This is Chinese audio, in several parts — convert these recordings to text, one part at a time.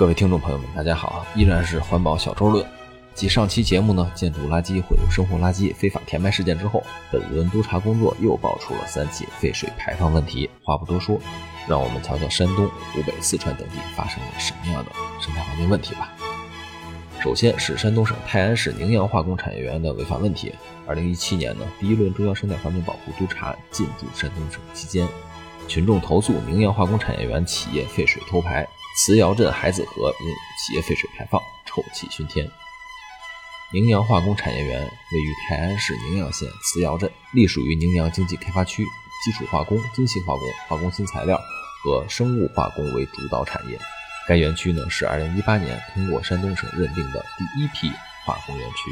各位听众朋友们，大家好，依然是环保小周论。继上期节目呢，建筑垃圾混入生活垃圾非法填埋事件之后，本轮督查工作又爆出了三起废水排放问题。话不多说，让我们瞧瞧山东、湖北、四川等地发生了什么样的生态环境问题吧。首先是山东省泰安市宁阳化工产业园的违法问题。二零一七年呢，第一轮中央生态环境保护督查进驻山东省期间，群众投诉宁阳化工产业园企业废水偷排。磁窑镇海子河因企业废水排放，臭气熏天。宁阳化工产业园位于泰安市宁阳县磁窑镇，隶属于宁阳经济开发区，基础化工、精细化工、化工新材料和生物化工为主导产业。该园区呢是2018年通过山东省认定的第一批化工园区。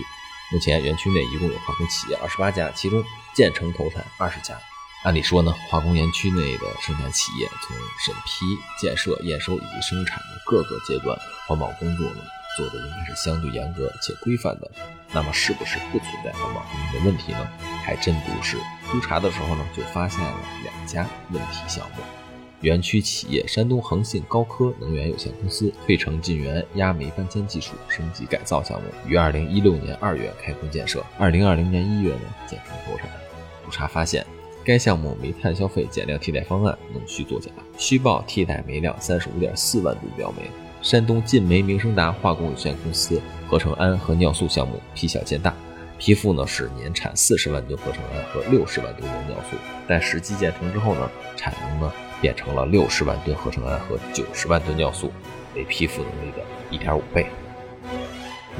目前园区内一共有化工企业28家，其中建成投产20家。按理说呢，化工园区内的生产企业从审批、建设、验收以及生产的各个阶段，环保工作呢做的应该是相对严格且规范的。那么，是不是不存在环保方面的问题呢？还真不是。督查的时候呢，就发现了两家问题项目。园区企业山东恒信高科能源有限公司退城进园压煤搬迁技术升级改造项目，于二零一六年二月开工建设，二零二零年一月呢建成投产。督查发现。该项目煤炭消费减量替代方案弄虚作假，虚报替代煤量三十五点四万吨标煤。山东晋煤明升达化工有限公司合成氨和尿素项目批小见大，批复呢是年产四十万吨合成氨和六十万吨尿素，但实际建成之后呢，产能呢变成了六十万吨合成氨和九十万吨尿素，为批复能力的一点五倍。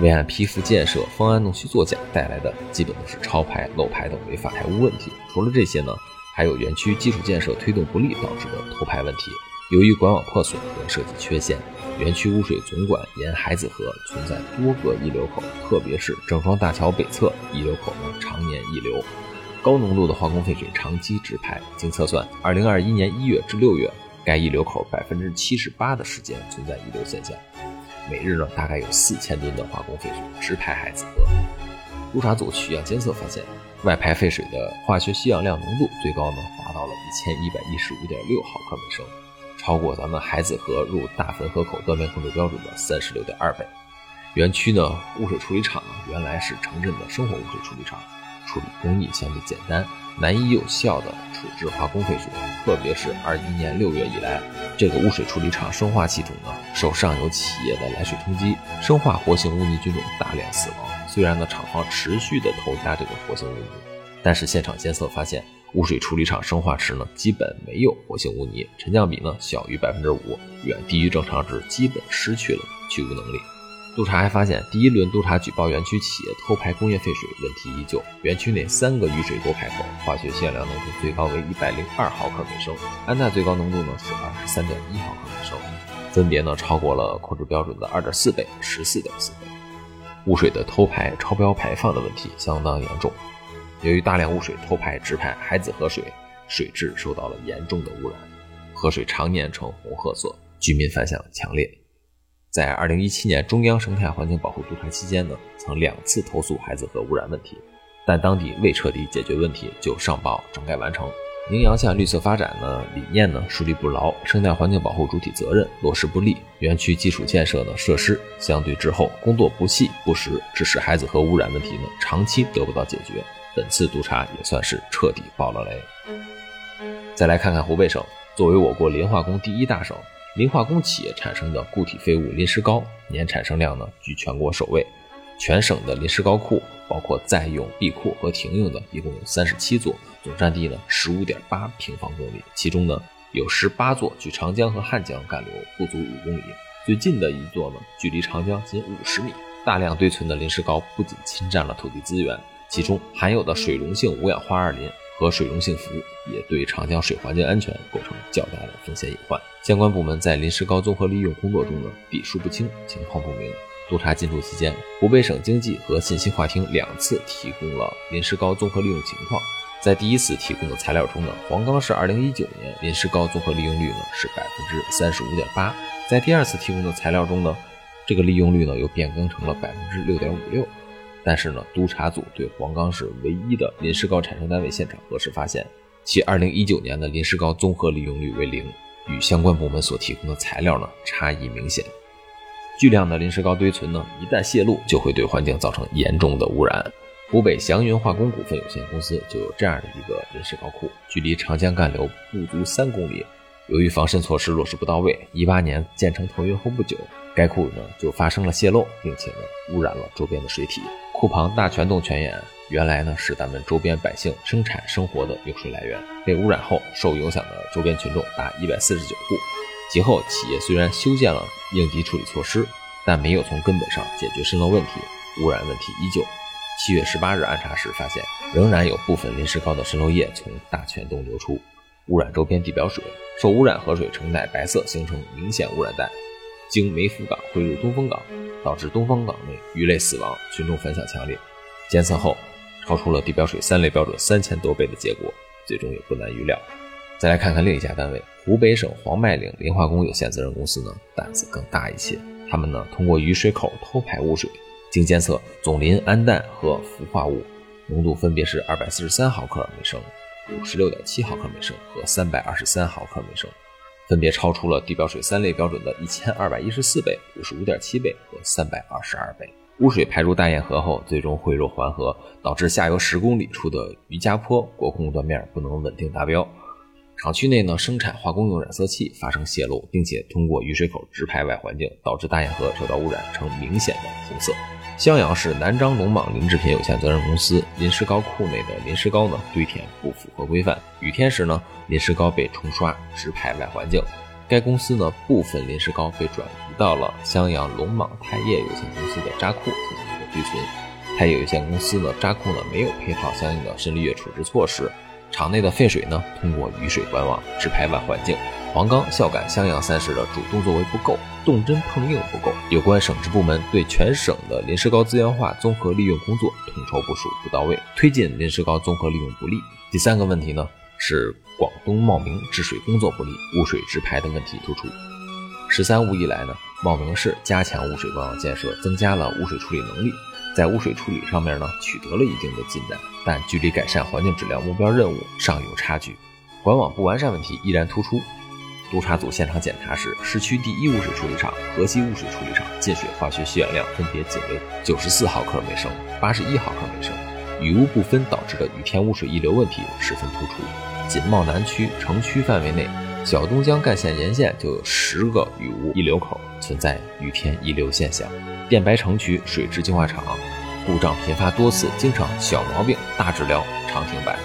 未按批复建设方案弄虚作假带来的，基本都是超排、漏排等违法排污问题。除了这些呢，还有园区基础建设推动不力导致的偷排问题。由于管网破损和设计缺陷，园区污水总管沿海子河存在多个溢流口，特别是郑庄大桥北侧溢流口呢常年溢流，高浓度的化工废水长期直排。经测算，二零二一年一月至六月，该溢流口百分之七十八的时间存在溢流现象。每日呢，大概有四千吨的化工废水直排海子河。督查组取样监测发现，外排废水的化学吸氧量浓度最高呢，达到了一千一百一十五点六毫克每升，超过咱们海子河入大汾河口断面控制标准的三十六点二倍。园区呢，污水处理厂呢，原来是城镇的生活污水处理厂，处理工艺相对简单。难以有效的处置化工废水，特别是二一年六月以来，这个污水处理厂生化系统呢受上游企业的来水冲击，生化活性污泥菌种大量死亡。虽然呢厂方持续的投加这个活性污泥，但是现场监测发现，污水处理厂生化池呢基本没有活性污泥，沉降比呢小于百分之五，远低于正常值，基本失去了去污能力。督查还发现，第一轮督查举报园区企业偷排工业废水问题依旧。园区内三个雨水多排口化学限量浓度最高为一百零二毫克每升，氨氮最高浓度呢是二十三点一毫克每升，分别呢超过了控制标准的二点四倍、十四点四倍。污水的偷排超标排放的问题相当严重。由于大量污水偷排直排海子河水，水质受到了严重的污染，河水常年呈红褐色，居民反响强烈。在二零一七年中央生态环境保护督查期间呢，曾两次投诉海子河污染问题，但当地未彻底解决问题就上报整改完成。宁阳县绿色发展呢理念呢树立不牢，生态环境保护主体责任落实不力，园区基础建设呢设施相对滞后，工作不细不实，致使海子河污染问题呢长期得不到解决。本次督查也算是彻底爆了雷。再来看看湖北省，作为我国磷化工第一大省。磷化工企业产生的固体废物磷石膏年产生量呢居全国首位，全省的磷石膏库包括在用、闭库和停用的，一共有三十七座，总占地呢十五点八平方公里，其中呢有十八座距长江和汉江干流不足五公里，最近的一座呢距离长江仅五十米。大量堆存的磷石膏不仅侵占了土地资源，其中含有的水溶性五氧化二磷。和水溶性氟也对长江水环境安全构成较大的风险隐患。相关部门在磷石膏综合利用工作中呢，笔数不清，情况不明。督查进驻期间，湖北省经济和信息化厅两次提供了磷石膏综合利用情况。在第一次提供的材料中呢，黄冈市2019年磷石膏综合利用率呢是百分之三十五点八。在第二次提供的材料中呢，这个利用率呢又变更成了百分之六点五六。但是呢，督查组对黄冈市唯一的磷石膏产生单位现场核实发现，其2019年的磷石膏综合利用率为零，与相关部门所提供的材料呢差异明显。巨量的临时膏堆存呢，一旦泄露，就会对环境造成严重的污染。湖北祥云化工股份有限公司就有这样的一个临时膏库，距离长江干流不足三公里。由于防渗措施落实不到位，一八年建成投运后不久，该库呢就发生了泄漏，并且呢污染了周边的水体。库旁大泉洞泉眼原来呢是咱们周边百姓生产生活的用水来源，被污染后受影响的周边群众达一百四十九户。其后企业虽然修建了应急处理措施，但没有从根本上解决渗漏问题，污染问题依旧。七月十八日暗查时发现，仍然有部分临时高的渗漏液从大泉洞流出。污染周边地表水，受污染河水呈奶白色，形成明显污染带，经梅福港汇入东风港，导致东风港内鱼类死亡，群众反响强烈。监测后，超出了地表水三类标准三千多倍的结果，最终也不难预料。再来看看另一家单位，湖北省黄麦岭磷化工有限责任公司呢，胆子更大一些。他们呢，通过雨水口偷排污水，经监测总磷氨氮和氟化物浓度分别是二百四十三毫克每升。五十六点七毫克每升和三百二十三毫克每升，分别超出了地表水三类标准的一千二百一十四倍、五十五点七倍和三百二十二倍。污水排入大堰河后，最终汇入环河，导致下游十公里处的余家坡国控断面不能稳定达标。厂区内呢，生产化工用染色器发生泄漏，并且通过雨水口直排外环境，导致大堰河受到污染，呈明显的红色。襄阳市南漳龙蟒磷制品有限责任公司临时膏库内的临时膏呢堆填不符合规范，雨天时呢临时膏被冲刷直排外环境。该公司呢部分临时膏被转移到了襄阳龙蟒钛业有限公司的渣库进行一个堆存。钛业有限公司呢渣库呢没有配套相应的渗滤液处置措施。厂内的废水呢，通过雨水管网直排外环境。黄冈、孝感、襄阳三市的主动作为不够，动真碰硬不够。有关省直部门对全省的临时膏资源化综合利用工作统筹部署不到位，推进临时膏综合利用不力。第三个问题呢，是广东茂名治水工作不力，污水直排的问题突出。“十三五”以来呢，茂名市加强污水管网建设，增加了污水处理能力。在污水处理上面呢，取得了一定的进展，但距离改善环境质量目标任务尚有差距，管网不完善问题依然突出。督查组现场检查时，市区第一污水处理厂河西污水处理厂进水化学需氧量分别仅为九十四毫克每升、八十一毫克每升，雨污不分导致的雨天污水溢流问题十分突出。锦茂南区城区范围内，小东江干线沿线就有十个雨污溢流口存在雨天溢流现象。电白城区水质净化厂故障频发多次，经常小毛病大治疗，常停摆。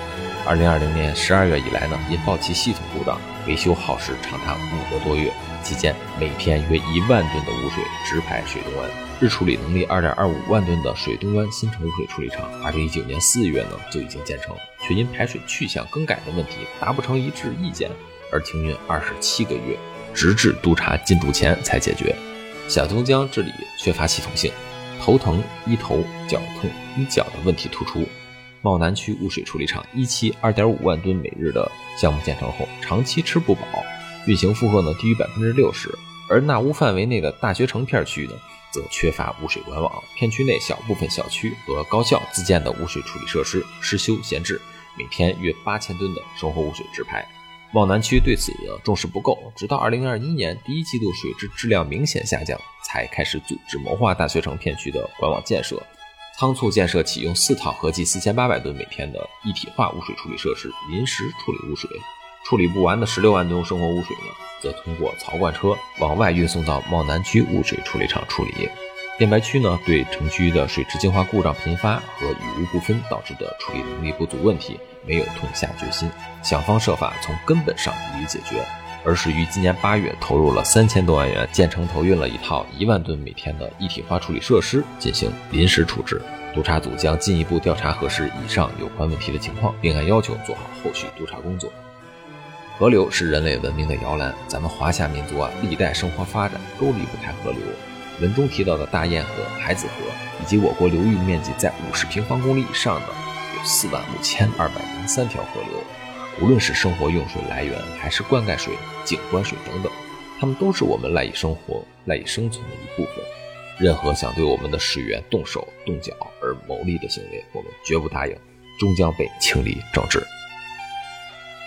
二零二零年十二月以来呢，因报气系统故障，维修耗时长达五个多月，期间每天约一万吨的污水直排水东湾，日处理能力二点二五万吨的水东湾新城污水处理厂，二零一九年四月呢就已经建成，却因排水去向更改的问题达不成一致意见而停运二十七个月，直至督查进驻前才解决。小东江治理缺乏系统性，头疼医头，脚痛医脚的问题突出。茂南区污水处理厂一期二点五万吨每日的项目建成后，长期吃不饱，运行负荷呢低于百分之六十。而纳污范围内的大学城片区呢，则缺乏污水管网，片区内小部分小区和高校自建的污水处理设施失修闲置，每天约八千吨的生活污水直排。茂南区对此的重视不够，直到二零二一年第一季度水质质量明显下降，才开始组织谋划大学城片区的管网建设，仓促建设启用四套合计四千八百吨每天的一体化污水处理设施，临时处理污水。处理不完的十六万吨生活污水呢，则通过槽罐车往外运送到茂南区污水处理厂处理。电白区呢，对城区的水质净化故障频发和雨污不分导致的处理能力不足问题。没有痛下决心，想方设法从根本上予以解决，而是于今年八月投入了三千多万元建成投运了一套一万吨每天的一体化处理设施进行临时处置。督查组将进一步调查核实以上有关问题的情况，并按要求做好后续督查工作。河流是人类文明的摇篮，咱们华夏民族啊，历代生活发展都离不开河流。文中提到的大堰河、海子河，以及我国流域面积在五十平方公里以上的有。四万五千二百零三条河流，无论是生活用水来源，还是灌溉水、景观水等等，它们都是我们赖以生活、赖以生存的一部分。任何想对我们的水源动手动脚而牟利的行为，我们绝不答应，终将被清理整治。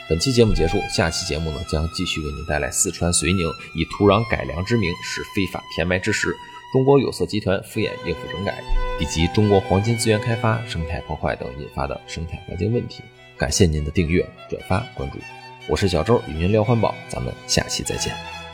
本期节目结束，下期节目呢将继续为您带来四川遂宁以土壤改良之名使非法填埋之时，中国有色集团敷衍应付整改，以及中国黄金资源开发生态破坏等引发的生态环境问题。感谢您的订阅、转发、关注，我是小周，与您聊环保，咱们下期再见。